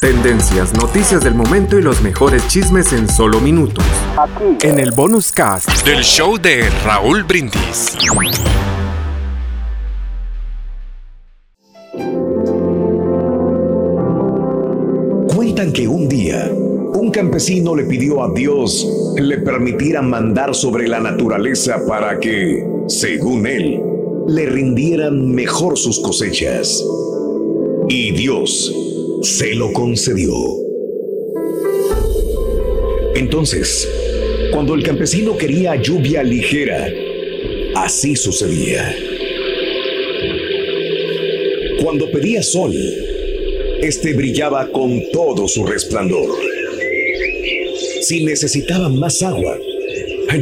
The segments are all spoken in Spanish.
Tendencias, noticias del momento y los mejores chismes en solo minutos. Aquí. En el bonus cast del show de Raúl Brindis. Cuentan que un día un campesino le pidió a Dios le permitiera mandar sobre la naturaleza para que, según él, le rindieran mejor sus cosechas. Y Dios se lo concedió. Entonces, cuando el campesino quería lluvia ligera, así sucedía. Cuando pedía sol, este brillaba con todo su resplandor. Si necesitaba más agua,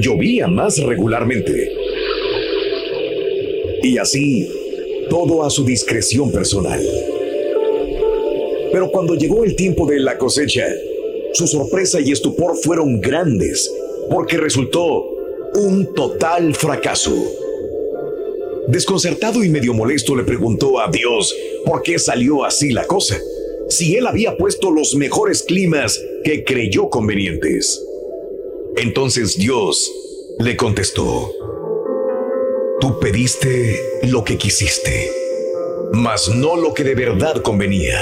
llovía más regularmente. Y así, todo a su discreción personal. Pero cuando llegó el tiempo de la cosecha, su sorpresa y estupor fueron grandes, porque resultó un total fracaso. Desconcertado y medio molesto le preguntó a Dios por qué salió así la cosa, si él había puesto los mejores climas que creyó convenientes. Entonces Dios le contestó, tú pediste lo que quisiste, mas no lo que de verdad convenía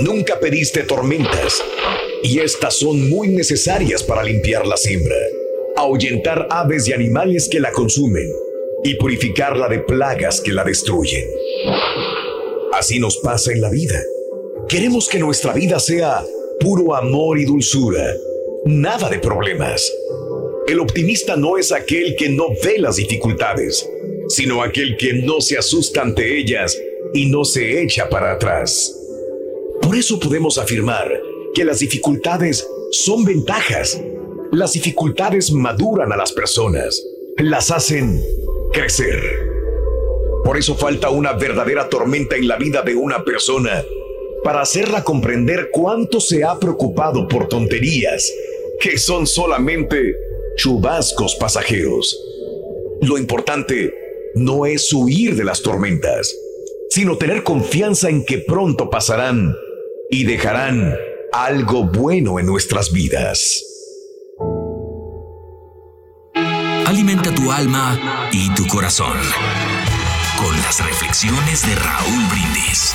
Nunca pediste tormentas, y estas son muy necesarias para limpiar la siembra, ahuyentar aves y animales que la consumen, y purificarla de plagas que la destruyen. Así nos pasa en la vida. Queremos que nuestra vida sea puro amor y dulzura, nada de problemas. El optimista no es aquel que no ve las dificultades, sino aquel que no se asusta ante ellas y no se echa para atrás. Por eso podemos afirmar que las dificultades son ventajas. Las dificultades maduran a las personas, las hacen crecer. Por eso falta una verdadera tormenta en la vida de una persona para hacerla comprender cuánto se ha preocupado por tonterías que son solamente chubascos pasajeros. Lo importante no es huir de las tormentas, sino tener confianza en que pronto pasarán y dejarán algo bueno en nuestras vidas. Alimenta tu alma y tu corazón con las reflexiones de Raúl Brindis.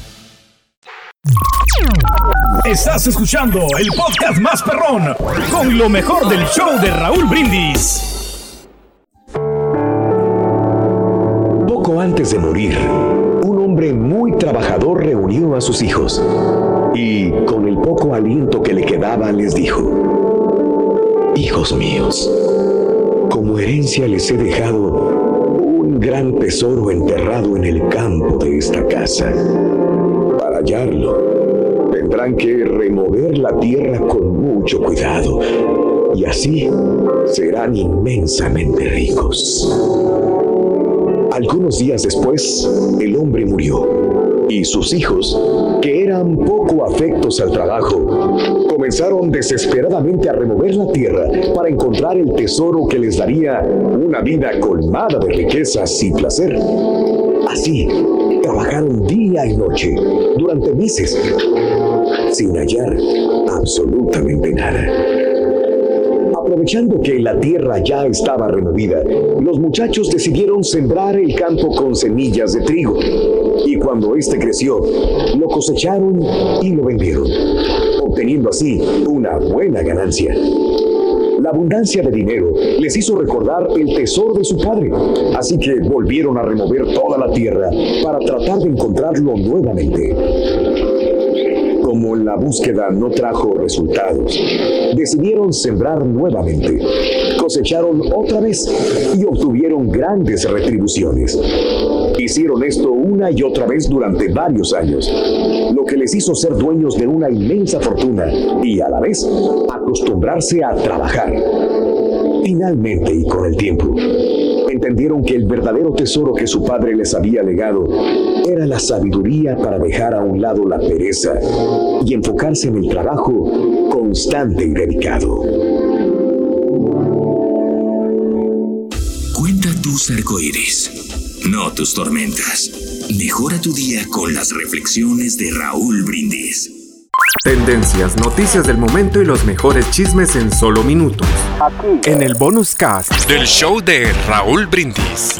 Estás escuchando el podcast más perrón con lo mejor del show de Raúl Brindis. Poco antes de morir, un hombre muy trabajador reunió a sus hijos y con el poco aliento que le quedaba les dijo, Hijos míos, como herencia les he dejado un gran tesoro enterrado en el campo de esta casa. Hallarlo, tendrán que remover la tierra con mucho cuidado y así serán inmensamente ricos. Algunos días después, el hombre murió y sus hijos, que eran poco afectos al trabajo, comenzaron desesperadamente a remover la tierra para encontrar el tesoro que les daría una vida colmada de riquezas y placer. Así, trabajaron día y noche durante meses sin hallar absolutamente nada. Aprovechando que la tierra ya estaba removida, los muchachos decidieron sembrar el campo con semillas de trigo. Y cuando éste creció, lo cosecharon y lo vendieron, obteniendo así una buena ganancia. Abundancia de dinero les hizo recordar el tesoro de su padre, así que volvieron a remover toda la tierra para tratar de encontrarlo nuevamente como la búsqueda no trajo resultados, decidieron sembrar nuevamente. Cosecharon otra vez y obtuvieron grandes retribuciones. Hicieron esto una y otra vez durante varios años, lo que les hizo ser dueños de una inmensa fortuna y a la vez acostumbrarse a trabajar. Finalmente y con el tiempo, entendieron que el verdadero tesoro que su padre les había legado era la sabiduría para dejar a un lado la pereza y enfocarse en el trabajo constante y dedicado. Cuenta tus arcoíris, no tus tormentas. Mejora tu día con las reflexiones de Raúl Brindis. Tendencias, noticias del momento y los mejores chismes en solo minutos. Aquí. En el bonus cast del show de Raúl Brindis.